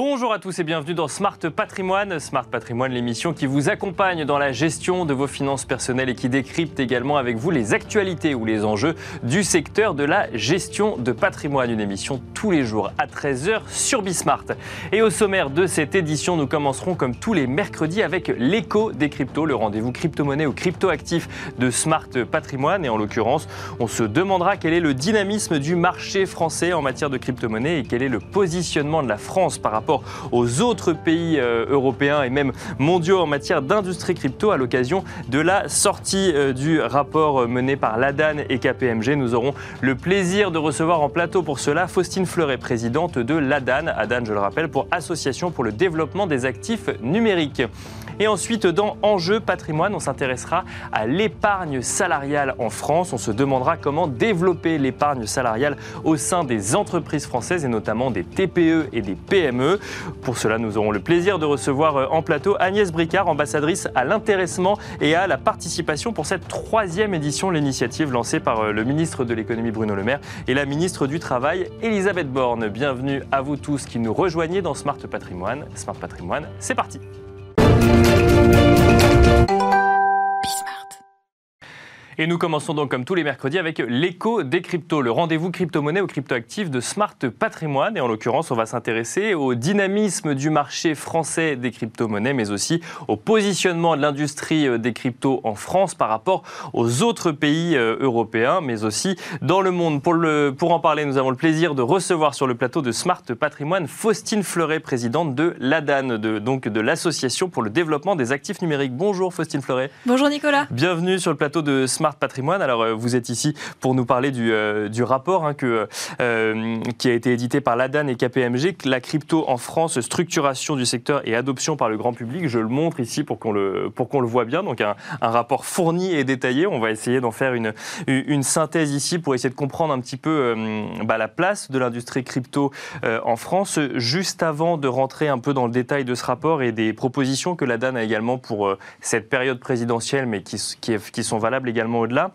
Bonjour à tous et bienvenue dans Smart Patrimoine. Smart Patrimoine, l'émission qui vous accompagne dans la gestion de vos finances personnelles et qui décrypte également avec vous les actualités ou les enjeux du secteur de la gestion de patrimoine. Une émission tous les jours à 13h sur Bismart. Et au sommaire de cette édition, nous commencerons comme tous les mercredis avec l'écho des cryptos, le rendez-vous crypto-monnaie ou crypto-actif de Smart Patrimoine. Et en l'occurrence, on se demandera quel est le dynamisme du marché français en matière de crypto-monnaie et quel est le positionnement de la France par rapport aux autres pays euh, européens et même mondiaux en matière d'industrie crypto à l'occasion de la sortie euh, du rapport euh, mené par l'ADAN et KPMG. Nous aurons le plaisir de recevoir en plateau pour cela Faustine Fleuret, présidente de l'ADAN. ADAN, je le rappelle, pour Association pour le développement des actifs numériques. Et ensuite, dans Enjeu patrimoine, on s'intéressera à l'épargne salariale en France. On se demandera comment développer l'épargne salariale au sein des entreprises françaises et notamment des TPE et des PME. Pour cela, nous aurons le plaisir de recevoir euh, en plateau Agnès Bricard, ambassadrice à l'intéressement et à la participation pour cette troisième édition, l'initiative lancée par euh, le ministre de l'économie Bruno Le Maire et la ministre du Travail Elisabeth Borne. Bienvenue à vous tous qui nous rejoignez dans Smart Patrimoine. Smart Patrimoine, c'est parti. Et nous commençons donc comme tous les mercredis avec l'écho des cryptos, le rendez-vous crypto-monnaie ou crypto-actif de Smart Patrimoine. Et en l'occurrence, on va s'intéresser au dynamisme du marché français des crypto-monnaies, mais aussi au positionnement de l'industrie euh, des cryptos en France par rapport aux autres pays euh, européens, mais aussi dans le monde. Pour, le, pour en parler, nous avons le plaisir de recevoir sur le plateau de Smart Patrimoine Faustine Fleuret, présidente de l'ADAN, de, donc de l'Association pour le développement des actifs numériques. Bonjour Faustine Fleuret. Bonjour Nicolas. Bienvenue sur le plateau de Smart Patrimoine. Alors, euh, vous êtes ici pour nous parler du, euh, rapport hein, que, euh, qui a été édité par l'ADAN et KPMG, la crypto en France, structuration du secteur et adoption par le grand public. Je le montre ici pour qu'on le, pour le voit bien. Donc, un, rapport fourni et détaillé. On va essayer d'en faire une, une synthèse ici pour essayer de comprendre un petit peu bah, la place de l'industrie crypto en France. Juste avant de rentrer un peu dans le détail de ce rapport et des propositions que l'ADAN a également pour cette période présidentielle, mais qui sont valables également au-delà.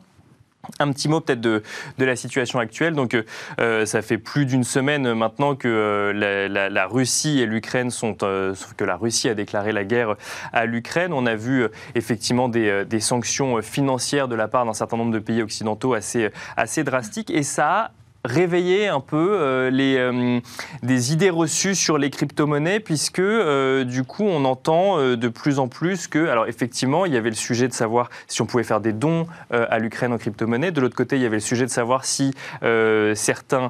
Un petit mot peut-être de, la situation actuelle. Donc, euh, ça fait plus d'une semaine maintenant que euh, la, Russie et l'Ukraine sont, euh, que la Russie a déclaré la guerre à l'Ukraine. On a vu effectivement des, des, sanctions financières de la part d'un certain nombre de pays occidentaux assez, assez drastiques, et ça a réveiller un peu euh, les, euh, des idées reçues sur les crypto-monnaies, puisque euh, du coup, on entend de plus en plus que, alors effectivement, il y avait le sujet de savoir si on pouvait faire des dons à l'Ukraine en crypto-monnaie. De l'autre côté, il y avait le sujet de savoir si certains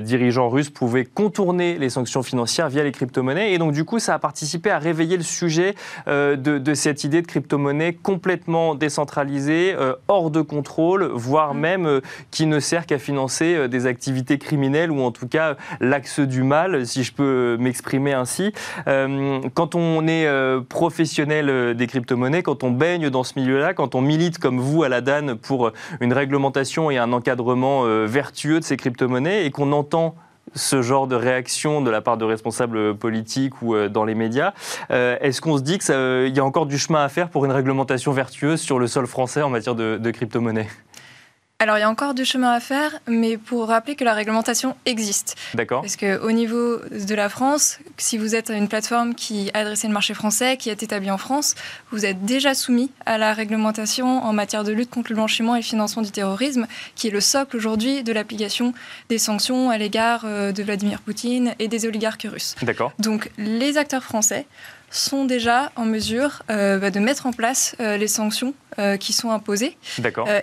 dirigeants russes pouvaient contourner les sanctions financières via les crypto-monnaies. Et donc, du coup, ça a participé à réveiller le sujet de, de, cette idée de crypto-monnaie complètement décentralisée, hors de contrôle, voire même qui ne sert qu'à financer des activités criminelles ou en tout cas l'axe du mal, si je peux m'exprimer ainsi. Euh, quand on est euh, professionnel euh, des crypto-monnaies, quand on baigne dans ce milieu-là, quand on milite comme vous à la DAN pour une réglementation et un encadrement vertueux de ces crypto-monnaies et qu'on entend ce genre de réaction de la part de responsables politiques ou dans les médias. Est-ce qu'on se dit qu'il y a encore du chemin à faire pour une réglementation vertueuse sur le sol français en matière de, de crypto-monnaie? Alors, il y a encore du chemin à faire, mais pour rappeler que la réglementation existe. D'accord. Parce qu'au niveau de la France, si vous êtes une plateforme qui adresse le marché français, qui est établie en France, vous êtes déjà soumis à la réglementation en matière de lutte contre le blanchiment et le financement du terrorisme, qui est le socle aujourd'hui de l'application des sanctions à l'égard euh, de Vladimir Poutine et des oligarques russes. D'accord. Donc, les acteurs français sont déjà en mesure euh, bah, de mettre en place euh, les sanctions euh, qui sont imposées,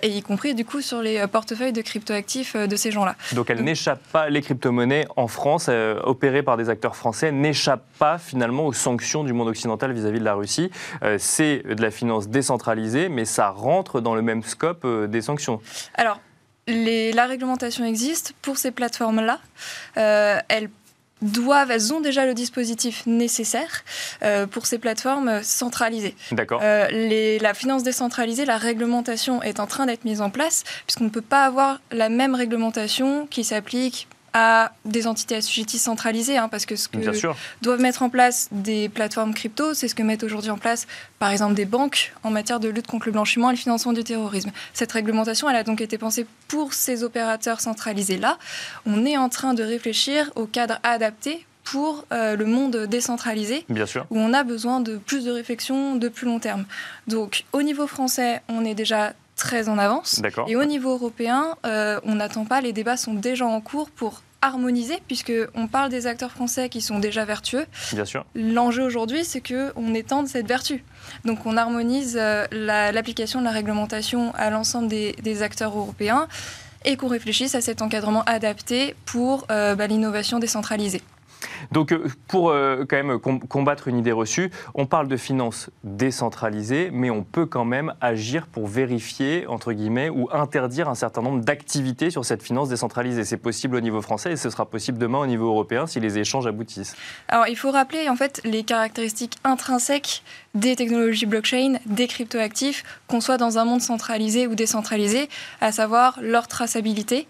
et y compris du coup sur les portefeuilles de cryptoactifs de ces gens-là. Donc elles n'échappent pas, les crypto-monnaies en France, opérées par des acteurs français, n'échappent pas finalement aux sanctions du monde occidental vis-à-vis de la Russie. C'est de la finance décentralisée, mais ça rentre dans le même scope des sanctions. Alors, les, la réglementation existe pour ces plateformes-là. elles doivent, elles ont déjà le dispositif nécessaire euh, pour ces plateformes centralisées. D'accord. Euh, la finance décentralisée, la réglementation est en train d'être mise en place, puisqu'on ne peut pas avoir la même réglementation qui s'applique à des entités assujetties centralisées, hein, parce que ce que doivent mettre en place des plateformes crypto, c'est ce que mettent aujourd'hui en place, par exemple, des banques en matière de lutte contre le blanchiment et le financement du terrorisme. Cette réglementation, elle a donc été pensée pour ces opérateurs centralisés-là. On est en train de réfléchir au cadre adapté pour le monde décentralisé, Bien sûr. où on a besoin de plus de réflexion de plus long terme. Donc au niveau français, on est déjà très en avance. Et au niveau européen, on n'attend pas, les débats sont déjà en cours pour harmoniser, puisqu'on parle des acteurs français qui sont déjà vertueux. Bien sûr. L'enjeu aujourd'hui, c'est qu'on étende cette vertu. Donc on harmonise euh, l'application de la réglementation à l'ensemble des, acteurs européens et qu'on réfléchisse à cet encadrement adapté pour euh, bah, l'innovation décentralisée. Donc, euh, pour euh, quand même combattre une idée reçue, on parle de finances décentralisées, mais on peut quand même agir pour vérifier, entre guillemets, ou interdire un certain nombre d'activités sur cette finance décentralisée. C'est possible au niveau français et ce sera possible demain au niveau européen si les échanges aboutissent. Alors, il faut rappeler en fait les caractéristiques intrinsèques des technologies blockchain, des cryptoactifs, qu'on soit dans un monde centralisé ou décentralisé, à savoir leur traçabilité,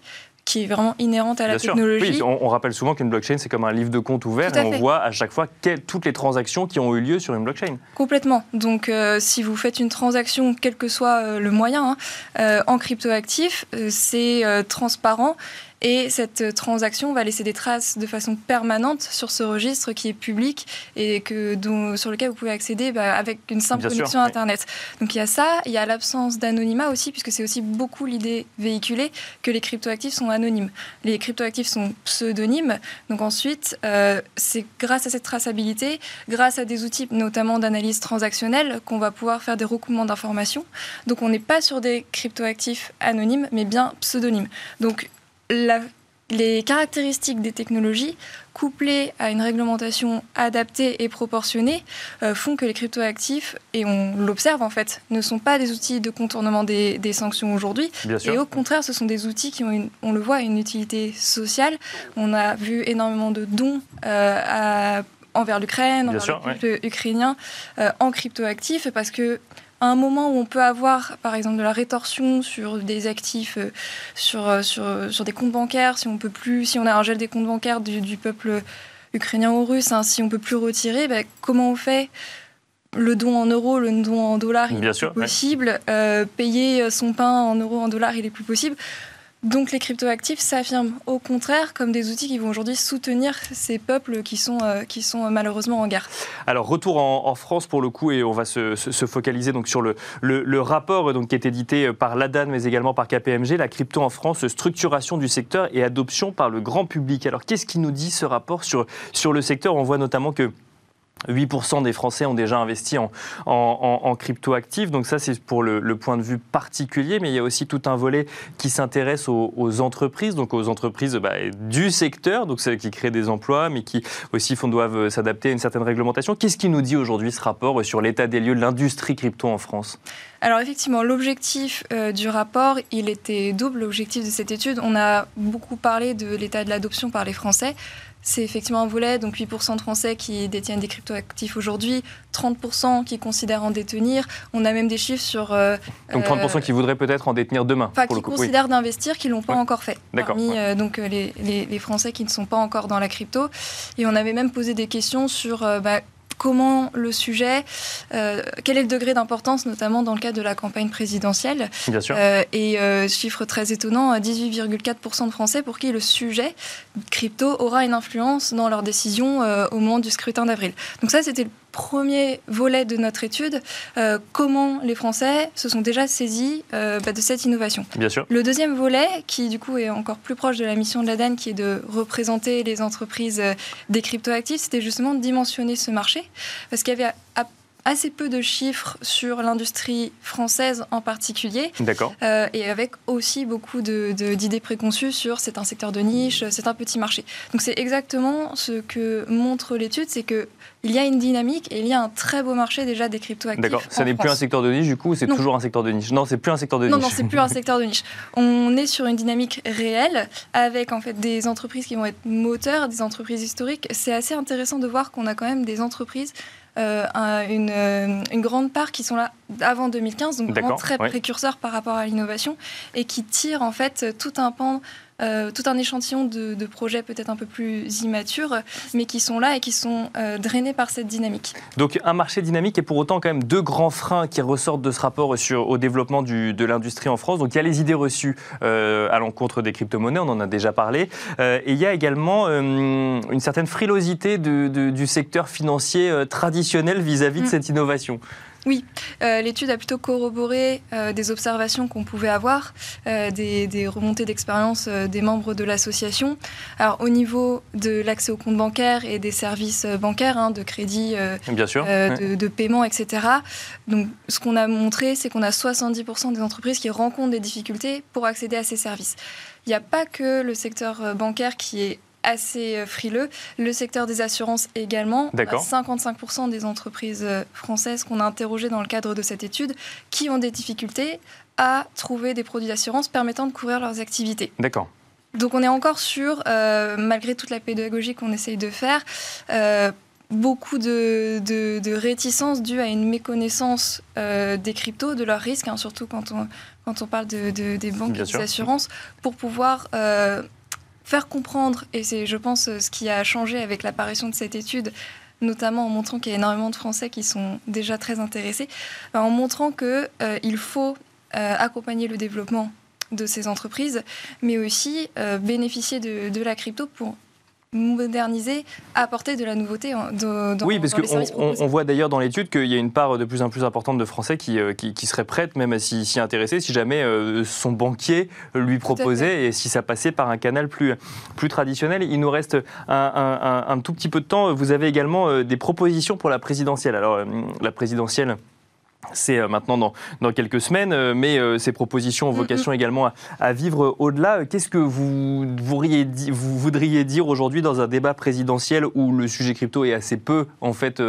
qui est vraiment inhérente à la technologie. Oui, on, rappelle souvent qu'une blockchain, c'est comme un livre de compte ouvert et on voit à chaque fois toutes les transactions qui ont eu lieu sur une blockchain. Complètement. Donc, euh, si vous faites une transaction, quel que soit euh, le moyen, hein, euh, en cryptoactif, c'est transparent et cette transaction va laisser des traces de façon permanente sur ce registre qui est public et que, sur lequel vous pouvez accéder bah, avec une simple connexion Internet. Donc il y a ça, il y a l'absence d'anonymat aussi, puisque c'est aussi beaucoup l'idée véhiculée que les cryptoactifs sont anonymes. Les cryptoactifs sont pseudonymes. Donc ensuite, euh, c'est grâce à cette traçabilité, grâce à des outils notamment d'analyse transactionnelle, qu'on va pouvoir faire des recoupements d'informations. Donc on n'est pas sur des cryptoactifs anonymes, mais bien pseudonymes. Donc les caractéristiques des technologies, couplées à une réglementation adaptée et proportionnée, euh, font que les cryptoactifs, et on l'observe en fait, ne sont pas des outils de contournement des, sanctions aujourd'hui. Et au contraire, ce sont des outils qui ont, on le voit, une utilité sociale. On a vu énormément de dons euh, envers l'Ukraine, envers le peuple ukrainien, euh, en cryptoactifs, parce que à un moment où on peut avoir, par exemple, de la rétorsion sur des actifs, euh, sur, euh, sur, sur, des comptes bancaires, si on peut plus, si on a un gel des comptes bancaires du, peuple ukrainien ou russe, hein, si on peut plus retirer, ben, comment on fait? Le don en euros, le don en dollars, il est possible. Euh, payer son pain en euros, en dollars, il est plus possible. Donc les cryptoactifs s'affirment au contraire comme des outils qui vont aujourd'hui soutenir ces peuples qui sont, euh, sont malheureusement en guerre. Alors retour en, France pour le coup et on va se, focaliser donc sur le, rapport donc, qui est édité par l'ADAN mais également par KPMG, la crypto en France, structuration du secteur et adoption par le grand public. Alors qu'est-ce qui nous dit ce rapport sur le secteur? On voit notamment que 8% des Français ont déjà investi en, en, crypto-actifs. Donc ça, c'est pour le, point de vue particulier. Mais il y a aussi tout un volet qui s'intéresse aux, entreprises, donc aux entreprises bah, du secteur, donc celles qui créent des emplois, mais qui aussi font, doivent s'adapter à une certaine réglementation. Qu'est-ce qui nous dit aujourd'hui ce rapport sur l'état des lieux de l'industrie crypto en France? Alors effectivement, l'objectif euh, du rapport, il était double. L'objectif de cette étude, on a beaucoup parlé de l'état de l'adoption par les Français. C'est effectivement un volet, donc 8% de Français qui détiennent des cryptoactifs aujourd'hui, 30% qui considèrent en détenir. On a même des chiffres sur... Euh, donc 30% euh, qui voudraient peut-être en détenir demain Enfin, qui considèrent d'investir, qui ne l'ont pas encore fait. Parmi euh, donc, les, les, Français qui ne sont pas encore dans la crypto. Et on avait même posé des questions sur... Bah, comment le sujet, euh, quel est le degré d'importance, notamment dans le cadre de la campagne présidentielle. Bien sûr. Euh, et euh, chiffre très étonnant, 18,4% de Français pour qui le sujet crypto aura une influence dans leurs décisions au moment du scrutin d'avril. Donc ça, c'était le premier volet de notre étude, euh, comment les Français se sont déjà saisis euh, bah, de cette innovation. Bien sûr. Le deuxième volet, qui du coup est encore plus proche de la mission de l'ADAN, qui est de représenter les entreprises euh, des cryptoactifs, c'était justement de dimensionner ce marché, parce qu'il y avait assez peu de chiffres sur l'industrie française en particulier. D'accord. et avec aussi beaucoup d'idées préconçues sur c'est un secteur de niche, c'est un petit marché. Donc c'est exactement ce que montre l'étude, c'est que il y a une dynamique et il y a un très beau marché déjà des cryptoactifs. D'accord, ça n'est plus un secteur de niche du coup, c'est toujours un secteur de niche? Non, c'est plus un secteur de niche. Non, non, c'est plus un secteur de niche. On est sur une dynamique réelle avec en fait des entreprises qui vont être moteurs, des entreprises historiques. C'est assez intéressant de voir qu'on a quand même des entreprises euh, une, euh, une, grande part qui sont là avant 2015, donc vraiment très précurseurs par rapport à l'innovation et qui tirent en fait tout un pan tout un échantillon de, projets peut-être un peu plus immatures, mais qui sont là et qui sont drainés par cette dynamique. Donc un marché dynamique et pour autant quand même deux grands freins qui ressortent de ce rapport sur, au développement du, de l'industrie en France. Donc il y a les idées reçues à l'encontre des crypto-monnaies, on en a déjà parlé, et il y a également une certaine frilosité du secteur financier traditionnel vis-à-vis de mm. cette innovation. Oui, euh, l'étude a plutôt corroboré euh, des observations qu'on pouvait avoir, euh, des, remontées d'expérience des membres de l'association. Alors au niveau de l'accès au compte bancaire et des services bancaires, hein, de crédit, Bien sûr. de, de, paiement, etc. Donc ce qu'on a montré, c'est qu'on a 70% des entreprises qui rencontrent des difficultés pour accéder à ces services. Il n'y a pas que le secteur bancaire qui est assez euh, frileux. Le secteur des assurances également. 55% des entreprises euh, françaises qu'on a interrogées dans le cadre de cette étude qui ont des difficultés à trouver des produits d'assurance permettant de couvrir leurs activités. D'accord. Donc on est encore sur, euh, malgré toute la pédagogie qu'on essaye de faire, beaucoup de, de, réticences dues à une méconnaissance des cryptos, de leurs risques, hein, surtout quand on, quand on parle de, des banques et des assurances, pour pouvoir faire comprendre, et c'est, je pense, ce qui a changé avec l'apparition de cette étude, notamment en montrant qu'il y a énormément de Français qui sont déjà très intéressés, ben, en montrant qu'il euh, faut euh, accompagner le développement de ces entreprises, mais aussi euh, bénéficier de, la crypto pour moderniser, apporter de la nouveauté dans, Oui, parce qu'on on voit d'ailleurs dans l'étude qu'il y a une part de plus en plus importante de Français qui, euh, qui, seraient prêts même à s'y intéresser si jamais euh, son banquier lui proposait et si ça passait par un canal plus, plus traditionnel. Il nous reste un, un tout petit peu de temps. Vous avez également euh, des propositions pour la présidentielle. Alors, la présidentielle c'est euh, maintenant dans, dans, quelques semaines, euh, mais euh, ces propositions ont vocation également à, vivre au-delà. Qu'est-ce que vous, voudriez, vous voudriez dire aujourd'hui dans un débat présidentiel où le sujet crypto est assez peu en fait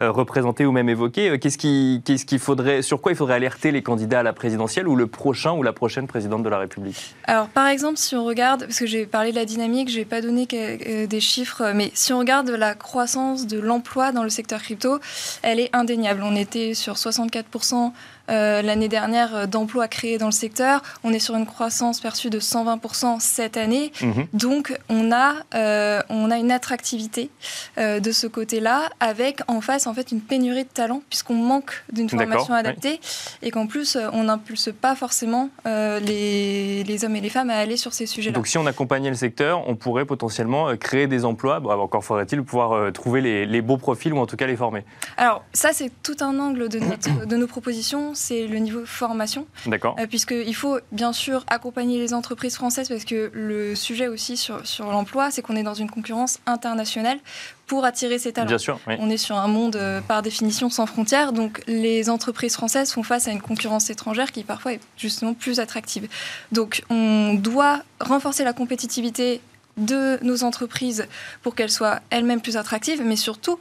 représenté ou même évoqué Qu'est-ce qui, qu'est-ce qu'il faudrait, sur quoi il faudrait alerter les candidats à la présidentielle ou le prochain ou la prochaine présidente de la République? Alors par exemple, si on regarde, parce que j'ai parlé de la dynamique, je n'ai pas donné des chiffres, mais si on regarde la croissance de l'emploi dans le secteur crypto, elle est indéniable. On était sur 60 64% euh, l'année dernière euh, d'emplois créés dans le secteur. On est sur une croissance perçue de 120% cette année. Mhm. Donc, on a, euh, on a une attractivité de ce côté-là, avec en face en fait une pénurie de talent, puisqu'on manque d'une formation adaptée et qu'en plus, on n'impulse pas forcément les, les, hommes et les femmes à aller sur ces sujets-là. Donc, si on accompagnait le secteur, on pourrait potentiellement créer des emplois. Bon, encore faudrait-il pouvoir trouver les, les beaux profils ou en tout cas les former. Alors, ça, c'est tout un angle de, notre, de nos propositions c'est le niveau formation. D'accord. Euh, Puisqu'il faut bien sûr accompagner les entreprises françaises parce que le sujet aussi sur, sur l'emploi, c'est qu'on est dans une concurrence internationale pour attirer ces talents. Bien sûr, On est sur un monde euh, par définition sans frontières, donc les entreprises françaises font face à une concurrence étrangère qui parfois est justement plus attractive. Donc on doit renforcer la compétitivité de nos entreprises pour qu'elles soient elles-mêmes plus attractives, mais surtout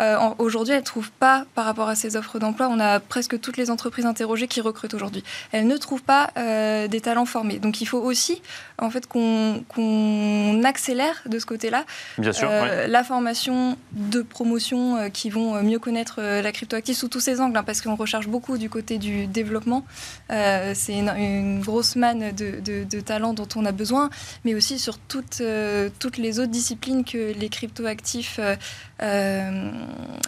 euh, aujourd'hui, elles ne trouvent pas, par rapport à ces offres d'emploi, on a presque toutes les entreprises interrogées qui recrutent aujourd'hui. Elles ne trouvent pas euh, des talents formés. Donc il faut aussi en fait, qu'on accélère de ce côté-là euh, la formation de promotion qui vont mieux connaître la cryptoactive sous tous ses angles, hein, parce qu'on recherche beaucoup du côté du développement. C'est une, grosse manne de, de, talents dont on a besoin, mais aussi sur toutes, toutes les autres disciplines que les cryptoactifs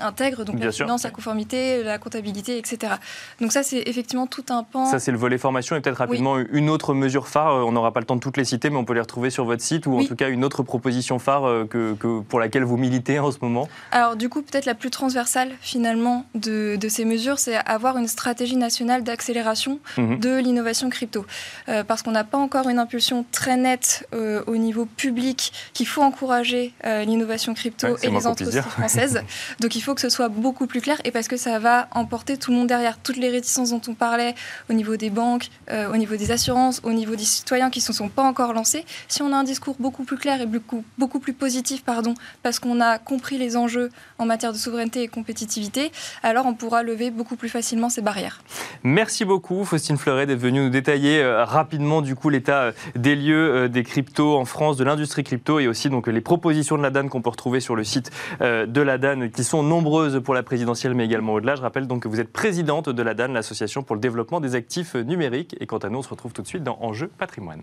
intègre donc la finance, la conformité, la comptabilité, etc. Donc ça, c'est effectivement tout un pan. Ça, c'est le volet formation et peut-être rapidement une autre mesure phare. Euh, on n'aura pas le temps de toutes les citer, mais on peut les retrouver sur votre site ou en tout cas une autre proposition phare euh, que, pour laquelle vous militez en ce moment. Alors du coup, peut-être la plus transversale finalement de, ces mesures, c'est avoir une stratégie nationale d'accélération mhm. de l'innovation crypto. Euh, parce qu'on n'a pas encore une impulsion très nette au niveau public qu'il faut encourager l'innovation crypto et les entreprises françaises. Donc il faut que ce soit beaucoup plus clair et parce que ça va emporter tout le monde derrière. Toutes les réticences dont on parlait au niveau des banques, euh, au niveau des assurances, au niveau des citoyens qui ne se sont pas encore lancés, si on a un discours beaucoup plus clair et beaucoup, plus positif, parce qu'on a compris les enjeux en matière de souveraineté et compétitivité, alors on pourra lever beaucoup plus facilement ces barrières. Merci beaucoup Faustine Fleuret d'être venue nous détailler euh, rapidement du coup l'état euh, des lieux des cryptos en France, de l'industrie crypto et aussi donc les propositions de la DAN qu'on peut retrouver sur le site de la DAN qui sont nombreuses pour la présidentielle, mais également au-delà. Je rappelle donc que vous êtes présidente de la DAN, l'Association pour le développement des actifs numériques. Et quant à nous, on se retrouve tout de suite dans Enjeu patrimoine.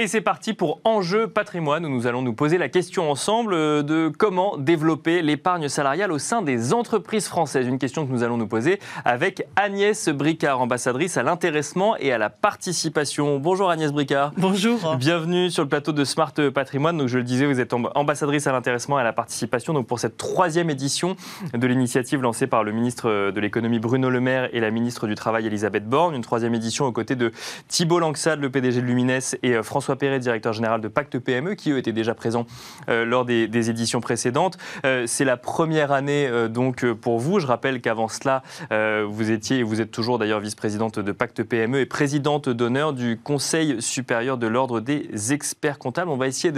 Et c'est parti pour Enjeu patrimoine où nous allons nous poser la question ensemble euh, de comment développer l'épargne salariale au sein des entreprises françaises. Une question que nous allons nous poser avec Agnès Bricard, ambassadrice à l'intéressement et à la participation. Bonjour Agnès Bricard. Bonjour. Bienvenue sur le plateau de Smart Patrimoine. Donc je le disais, vous êtes ambassadrice à l'intéressement et à la participation donc pour cette troisième édition de l'initiative lancée par le ministre de l'économie Bruno Le Maire et la ministre du Travail Elisabeth Borne. Une troisième édition aux côtés de Thibault Langsade, le PDG de Lumines, et euh, François Perret, directeur général de Pacte PME, qui eux étaient déjà présents euh, lors des, éditions précédentes. Euh, c'est la première année donc pour vous. Je rappelle qu'avant cela, vous étiez et vous êtes toujours d'ailleurs vice-présidente de Pacte PME et présidente d'honneur du Conseil supérieur de l'ordre des experts comptables. On va essayer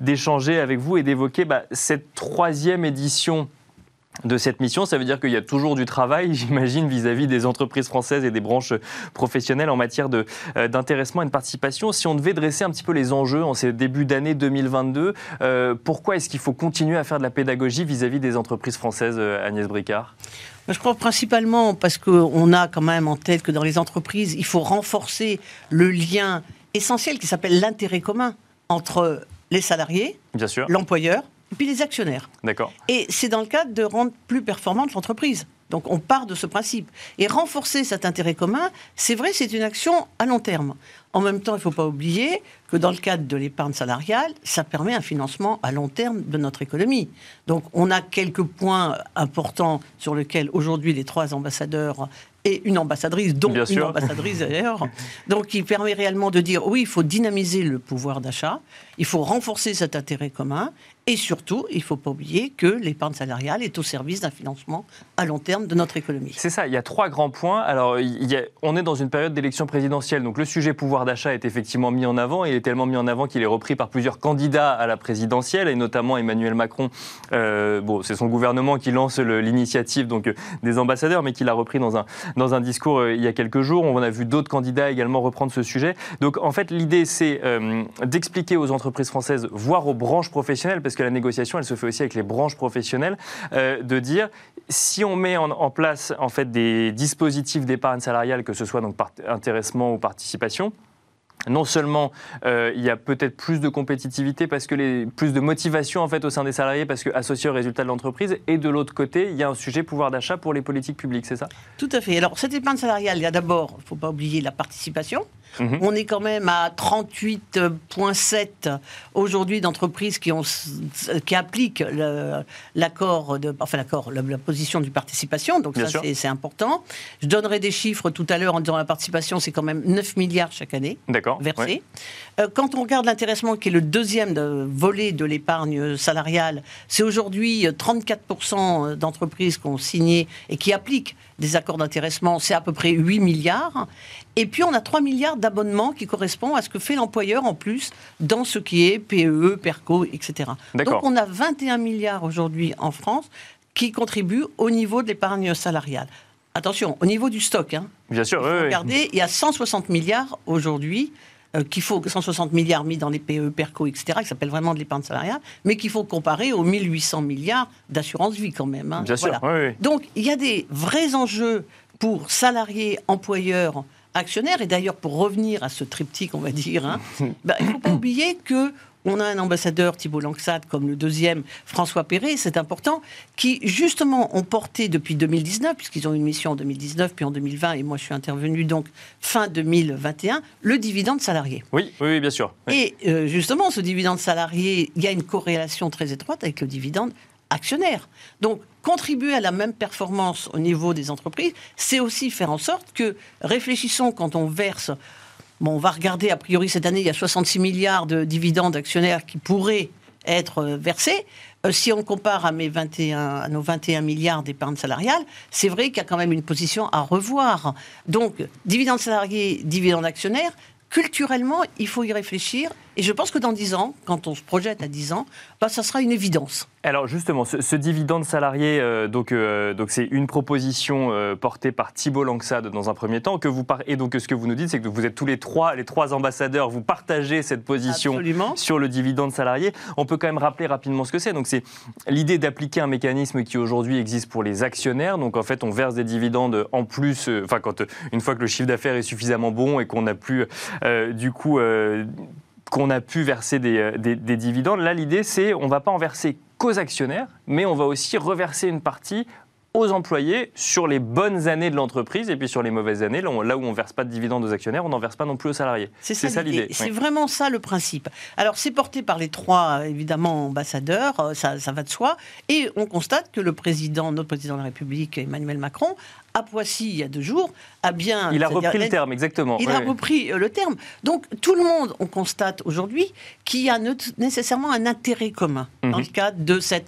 d'échanger avec vous et d'évoquer bah, cette troisième édition de cette mission. Ça veut dire qu'il y a toujours du travail, j'imagine, vis-à-vis des entreprises françaises et des branches professionnelles en matière euh, d'intéressement et de participation. Si on devait dresser un petit peu les enjeux en ces débuts d'année 2022, euh, pourquoi est-ce qu'il faut continuer à faire de la pédagogie vis-à-vis des entreprises françaises, euh, Agnès Bricard? Je crois principalement parce qu'on a quand même en tête que dans les entreprises, il faut renforcer le lien essentiel qui s'appelle l'intérêt commun entre les salariés, l'employeur et puis les actionnaires. D'accord. Et c'est dans le cadre de rendre plus performante l'entreprise. Donc on part de ce principe. Et renforcer cet intérêt commun, c'est vrai, c'est une action à long terme. En même temps, il ne faut pas oublier que dans le cadre de l'épargne salariale, ça permet un financement à long terme de notre économie. Donc on a quelques points importants sur lesquels aujourd'hui les trois ambassadeurs et une ambassadrice, dont une ambassadrice d'ailleurs, donc qui permet réellement de dire oui, il faut dynamiser le pouvoir d'achat, il faut renforcer cet intérêt commun, et surtout, il ne faut pas oublier que l'épargne salariale est au service d'un financement à long terme de notre économie. C'est ça, il y a trois grands points. Alors, on est dans une période d'élection présidentielle, donc le sujet pouvoir d'achat est effectivement mis en avant, il est tellement mis en avant qu'il est repris par plusieurs candidats à la présidentielle, et notamment Emmanuel Macron. Euh, bon, c'est son gouvernement qui lance l'initiative euh, des ambassadeurs, mais qui l'a repris dans un, dans un discours euh, il y a quelques jours. On a vu d'autres candidats également reprendre ce sujet. Donc, en fait, l'idée, c'est d'expliquer aux entreprises françaises, voire aux branches professionnelles, que la négociation, elle se fait aussi avec les branches professionnelles, euh, de dire si on met en, place en fait des dispositifs d'épargne salariale, que ce soit donc par intéressement ou participation, non seulement euh, il y a peut-être plus de compétitivité parce que plus de motivation en fait au sein des salariés parce que associé au résultat de l'entreprise et de l'autre côté il y a un sujet pouvoir d'achat pour les politiques publiques c'est ça? Tout à fait. Alors cette épargne salariale il y a d'abord faut pas oublier la participation Mhm. On est quand même à 38,7 aujourd'hui d'entreprises qui, qui appliquent l'accord, enfin l'accord, la, position du participation. Donc ça, c'est important. Je donnerai des chiffres tout à l'heure en disant la participation, c'est quand même 9 milliards chaque année versés. Euh, quand on regarde l'intéressement, qui est le deuxième volet de l'épargne salariale, c'est aujourd'hui 34% d'entreprises qui ont signé et qui appliquent des accords d'intéressement, c'est à peu près 8 milliards. Et puis on a 3 milliards d'abonnements qui correspondent à ce que fait l'employeur en plus dans ce qui est PEE, PERCO, etc. Donc on a 21 milliards aujourd'hui en France qui contribuent au niveau de l'épargne salariale. Attention, au niveau du stock, hein, Bien sûr, regardez, il y a 160 milliards aujourd'hui euh, qu'il faut 160 milliards mis dans les PE, PERCO, etc., qui s'appelle vraiment de l'épargne salariale, mais qu'il faut comparer aux 1800 milliards d'assurance vie quand même. Hein. Bien sûr. Donc il y a des vrais enjeux pour salariés, employeurs, actionnaires. Et d'ailleurs, pour revenir à ce triptyque, on va dire, hein, bah, il ne faut pas oublier que on a un ambassadeur, Thibault Langsade, comme le deuxième, François Perret, c'est important, qui justement ont porté depuis 2019, puisqu'ils ont une mission en 2019, puis en 2020, et moi je suis intervenu donc fin 2021, le dividende salarié. Oui, oui, bien sûr. Et euh, justement, ce dividende salarié, il y a une corrélation très étroite avec le dividende actionnaire. Donc, contribuer à la même performance au niveau des entreprises, c'est aussi faire en sorte que, réfléchissons quand on verse Bon, on va regarder, a priori, cette année, il y a 66 milliards de dividendes actionnaires qui pourraient être euh, versés. Euh, si on compare à, mes 21, à nos 21 milliards d'épargne salariale, c'est vrai qu'il y a quand même une position à revoir. Donc, dividendes salariés, dividendes actionnaires, culturellement, il faut y réfléchir. Et je pense que dans 10 ans, quand on se projette à 10 ans, bah, ça sera une évidence. Alors justement, ce, dividende salarié, euh, donc euh, donc c'est une proposition euh, portée par Thibault Langsade dans un premier temps que vous et donc ce que vous nous dites, c'est que vous êtes tous les trois, les trois ambassadeurs, vous partagez cette position sur le dividende salarié. On peut quand même rappeler rapidement ce que c'est. Donc c'est l'idée d'appliquer un mécanisme qui aujourd'hui existe pour les actionnaires. Donc en fait, on verse des dividendes en plus, enfin quand une fois que le chiffre d'affaires est suffisamment bon et qu'on n'a plus du coup qu'on a pu verser des, des dividendes. Là, l'idée, c'est on ne va pas en verser qu'aux actionnaires, mais on va aussi reverser une partie aux employés sur les bonnes années de l'entreprise et puis sur les mauvaises années, là, où on ne verse pas de dividendes aux actionnaires, on n'en verse pas non plus aux salariés. C'est ça, l'idée. C'est vraiment ça le principe. Alors c'est porté par les trois, évidemment, ambassadeurs, euh, ça, va de soi, et on constate que le président, notre président de la République, Emmanuel Macron, à Poissy, il y a deux jours, a bien... Il a repris le terme, exactement. Il a repris euh, le terme. Donc tout le monde, on constate aujourd'hui qu'il y a nécessairement un intérêt commun dans mhm. le cadre de cette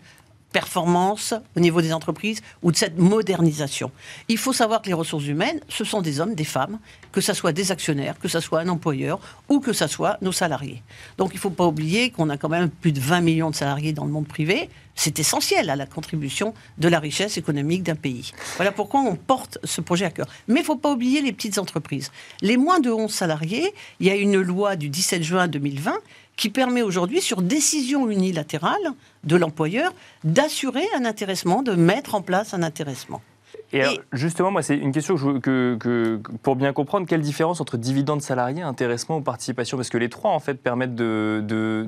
performance au niveau des entreprises ou de cette modernisation. Il faut savoir que les ressources humaines, ce sont des hommes, des femmes, que ce soit des actionnaires, que ce soit un employeur ou que ce soit nos salariés. Donc il ne faut pas oublier qu'on a quand même plus de 20 millions de salariés dans le monde privé. C'est essentiel à la contribution de la richesse économique d'un pays. Voilà pourquoi on porte ce projet à cœur. Mais il ne faut pas oublier les petites entreprises. Les moins de 11 salariés, il y a une loi du 17 juin 2020 qui permet aujourd'hui, sur décision unilatérale de l'employeur, d'assurer un intéressement, de mettre en place un intéressement. Et, justement, moi, c'est une question que, pour bien comprendre, quelle différence entre dividende salarié, intéressement ou participation? Parce que les trois, en fait, permettent de, de,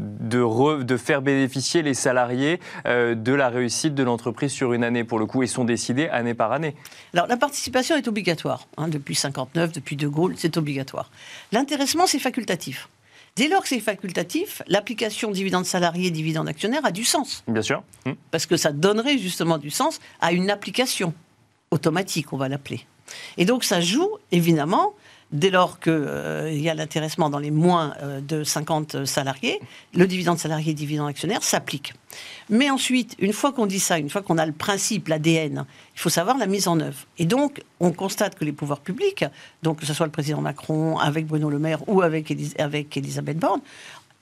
de, faire bénéficier les salariés euh, de la réussite de l'entreprise sur une année, pour le coup, et sont décidés année par année. Alors, la participation est obligatoire. Hein, depuis 59, depuis De Gaulle, c'est obligatoire. L'intéressement, c'est facultatif. Dès lors que c'est facultatif, l'application dividende salarié, dividende actionnaire a du sens. Bien sûr. Hmm. Parce que ça donnerait justement du sens à une application automatique, on va l'appeler. Et donc ça joue évidemment dès lors qu'il euh, y a l'intéressement dans les moins euh, de 50 salariés, le dividende salarié et dividende actionnaire s'applique. Mais ensuite, une fois qu'on dit ça, une fois qu'on a le principe, l'ADN, il faut savoir la mise en œuvre. Et donc, on constate que les pouvoirs publics, donc que ce soit le président Macron avec Bruno Le Maire ou avec, avec Elisabeth Borne,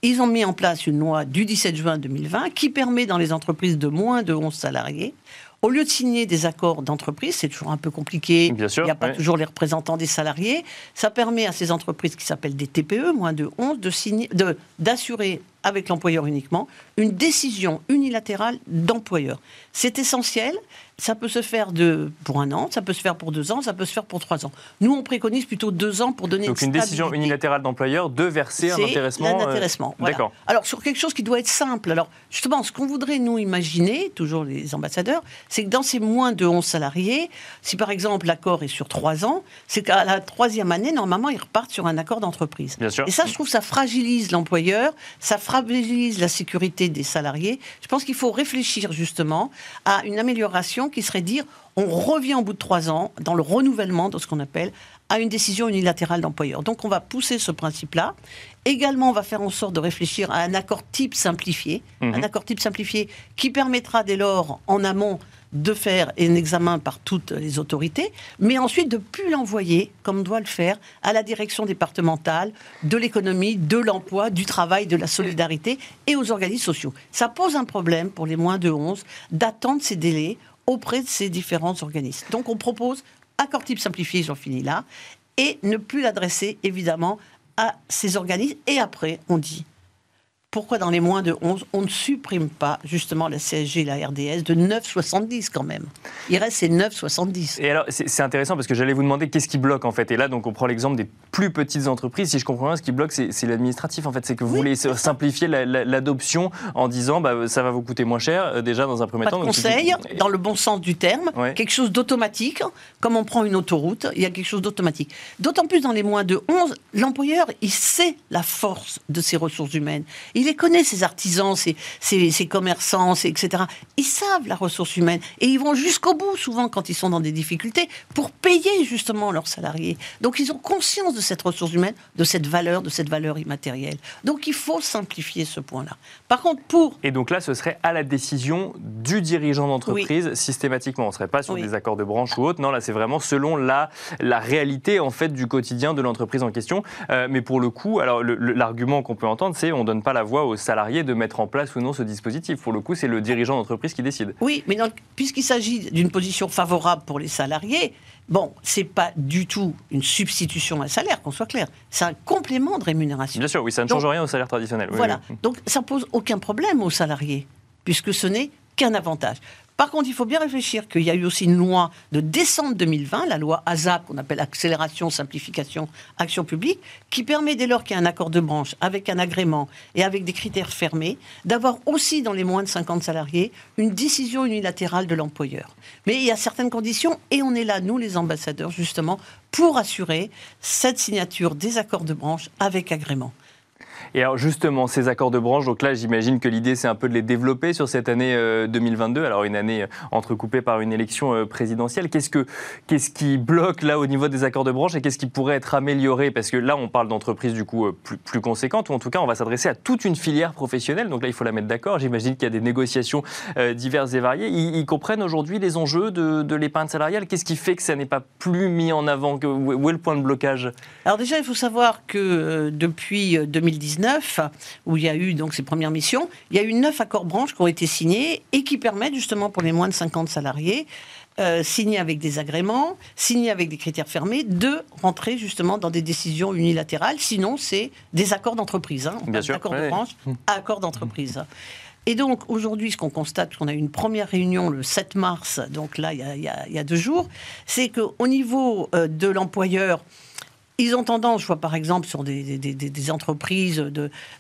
ils ont mis en place une loi du 17 juin 2020 qui permet dans les entreprises de moins de 11 salariés au lieu de signer des accords d'entreprise, c'est toujours un peu compliqué, il n'y a pas toujours les représentants des salariés, ça permet à ces entreprises qui s'appellent des TPE, moins de 11, de signer, d'assurer avec l'employeur uniquement une décision unilatérale d'employeur. C'est essentiel ça peut se faire de, pour un an, ça peut se faire pour deux ans, ça peut se faire pour trois ans. Nous, on préconise plutôt deux ans pour donner Donc une, décision unilatérale d'employeur de verser un intéressement. Un euh, intéressement. D'accord. Alors sur quelque chose qui doit être simple. Alors justement, ce qu'on voudrait nous imaginer, toujours les ambassadeurs, c'est que dans ces moins de 11 salariés, si par exemple l'accord est sur trois ans, c'est qu'à la troisième année, normalement, ils repartent sur un accord d'entreprise. Bien sûr. Et ça, je trouve, ça fragilise l'employeur, ça fragilise la sécurité des salariés. Je pense qu'il faut réfléchir justement à une amélioration qui serait dire on revient au bout de trois ans dans le renouvellement de ce qu'on appelle à une décision unilatérale d'employeur. Donc on va pousser ce principe-là. Également, on va faire en sorte de réfléchir à un accord type simplifié, mhm. un accord type simplifié qui permettra dès lors en amont de faire un examen par toutes les autorités, mais ensuite de plus l'envoyer, comme doit le faire, à la direction départementale de l'économie, de l'emploi, du travail, de la solidarité et aux organismes sociaux. Ça pose un problème pour les moins de 11 d'attendre ces délais auprès de ces différents organismes. Donc on propose accord type simplifié, j'en finis là, et ne plus l'adresser évidemment à ces organismes. Et après, on dit pourquoi dans les moins de 11, on ne supprime pas justement la CSG et la RDS de 9,70 quand même? Il reste ces 9,70. Et alors, c'est intéressant parce que j'allais vous demander qu'est-ce qui bloque en fait. Et là, donc, on prend l'exemple des plus petites entreprises. Si je comprends bien, ce qui bloque, c'est l'administratif en fait. C'est que vous voulez simplifier l'adoption en disant bah, ça va vous coûter moins cher euh, déjà dans un premier temps. De conseil, dans le bon sens du terme, quelque chose d'automatique. Comme on prend une autoroute, il y a quelque chose d'automatique. D'autant plus dans les moins de 11, l'employeur, il sait la force de ses ressources humaines il les connaît, ces artisans, ces, commerçants, etc. Ils savent la ressource humaine et ils vont jusqu'au bout, souvent, quand ils sont dans des difficultés, pour payer justement leurs salariés. Donc, ils ont conscience de cette ressource humaine, de cette valeur, de cette valeur immatérielle. Donc, il faut simplifier ce point-là. Par contre, pour. Et donc là, ce serait à la décision du dirigeant d'entreprise, systématiquement. On ne serait pas sur des accords de branche ou autre. Non, là, c'est vraiment selon la, la réalité, en fait, du quotidien de l'entreprise en question. Euh, mais pour le coup, alors, l'argument qu'on peut entendre, c'est on ne donne pas la aux salariés de mettre en place ou non ce dispositif. Pour le coup, c'est le dirigeant d'entreprise qui décide. Oui, mais puisqu'il s'agit d'une position favorable pour les salariés, bon, c'est pas du tout une substitution à un salaire, qu'on soit clair. C'est un complément de rémunération. Bien sûr, oui, ça ne change rien au salaire traditionnel. voilà. Donc, ça pose aucun problème aux salariés, puisque ce n'est qu'un avantage. Par contre, il faut bien réfléchir qu'il y a eu aussi une loi de décembre 2020, la loi ASAP, qu'on appelle Accélération, Simplification, Action publique, qui permet, dès lors qu'il y a un accord de branche avec un agrément et avec des critères fermés, d'avoir aussi dans les moins de 50 salariés une décision unilatérale de l'employeur. Mais il y a certaines conditions et on est là, nous les ambassadeurs, justement, pour assurer cette signature des accords de branche avec agrément. Et alors justement, ces accords de branche, donc là j'imagine que l'idée c'est un peu de les développer sur cette année 2022, euh, alors une année euh, entrecoupée par une élection euh, présidentielle. Qu'est-ce, que, qu'est-ce qui bloque là au niveau des accords de branche et qu'est-ce qui pourrait être amélioré? Parce que là on parle d'entreprises du coup plus, conséquentes, ou en tout cas on va s'adresser à toute une filière professionnelle, donc là il faut la mettre d'accord. J'imagine qu'il y a des négociations diverses et variées. Ils, comprennent aujourd'hui les enjeux de, de l'épargne salariale? Qu'est-ce qui fait que ça n'est pas plus mis en avant? Où est le point de blocage? Alors déjà il faut savoir que depuis 2019, où il y a eu donc ces premières missions, il y a eu neuf accords branches qui ont été signés et qui permettent justement pour les moins de 50 salariés euh, signés avec des agréments, signés avec des critères fermés, de rentrer justement dans des décisions unilatérales. Sinon, c'est des accords d'entreprise. Hein. Bien sûr. Accords de branche, accords d'entreprise. Et donc aujourd'hui, ce qu'on constate, qu'on a eu une première réunion le 7 mars, donc là, il y a, il y a deux jours, c'est qu'au niveau euh, de l'employeur, ils ont tendance, je vois par exemple sur des, des, entreprises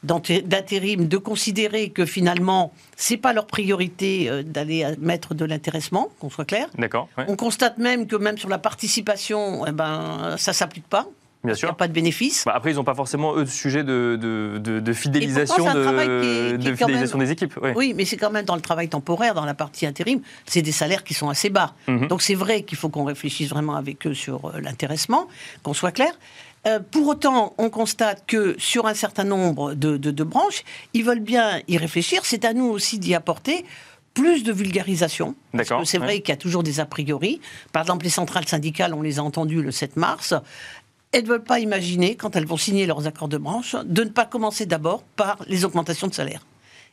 d'intérim, de, considérer que finalement, c'est pas leur priorité euh, d'aller mettre de l'intéressement, qu'on soit clair. D'accord. On constate même que même sur la participation, eh ben, ça s'applique pas. Bien sûr. Il n'y a pas de bénéfice. Bah, après, ils n'ont pas forcément, eux, de sujet de, de, fidélisation, de, fidélisation des équipes. Oui, mais c'est quand même dans le travail temporaire, dans la partie intérim, c'est des salaires qui sont assez bas. Mhm. Donc c'est vrai qu'il faut qu'on réfléchisse vraiment avec eux sur euh, l'intéressement, qu'on soit clair. Euh, pour autant, on constate que sur un certain nombre de, de parce ils veulent bien y réfléchir. C'est à nous aussi d'y apporter plus de vulgarisation. Parce que c'est vrai qu'il y a toujours des a priori. Par exemple, les centrales syndicales, on les a entendues le 7 mars elles ne veulent pas imaginer, quand elles vont signer leurs accords de branche, de ne pas commencer d'abord par les augmentations de salaire.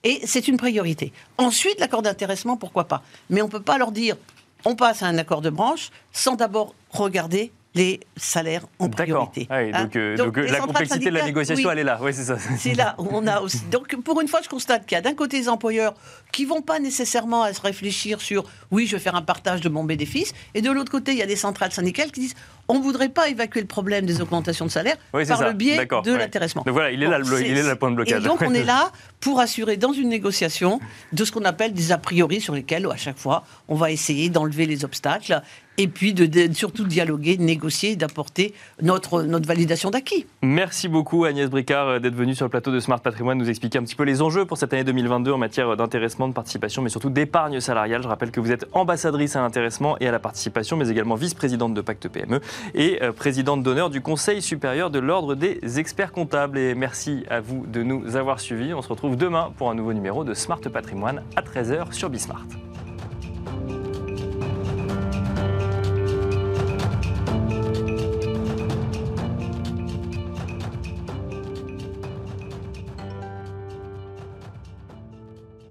Et c'est une priorité. Ensuite, l'accord d'intéressement, pourquoi pas. Mais on ne peut pas leur dire, on passe à un accord de branche sans d'abord regarder les salaires en priorité. Ah donc, euh, donc, euh, la complexité de la négociation, elle est là. Oui, c'est ça. C'est là où on a aussi. Donc, pour une fois, je constate qu'il y a d'un côté des employeurs qui vont pas nécessairement à se réfléchir sur oui, je vais faire un partage de mon bénéfice, et de l'autre côté, il y a des centrales syndicales qui disent on ne voudrait pas évacuer le problème des augmentations de salaire par le biais de l'intéressement. Donc voilà, il est, là, le, il est là le point de blocage. Et donc on est là pour assurer dans une négociation de ce qu'on appelle des a priori sur lesquels à chaque fois on va essayer d'enlever les obstacles et puis de, surtout dialoguer, de négocier, d'apporter notre, notre validation d'acquis. Merci beaucoup Agnès Bricard euh, d'être venue sur le plateau de Smart Patrimoine nous expliquer un petit peu les enjeux pour cette année 2022 en matière d'intéressement, de participation, mais surtout d'épargne salariale. Je rappelle que vous êtes ambassadrice à l'intéressement et à la participation, mais également vice-présidente de Pacte PME et euh, présidente d'honneur du Conseil supérieur de l'Ordre des experts comptables. Et merci à vous de nous avoir suivis. On se retrouve demain pour un nouveau numéro de Smart Patrimoine à 13h sur Bismart.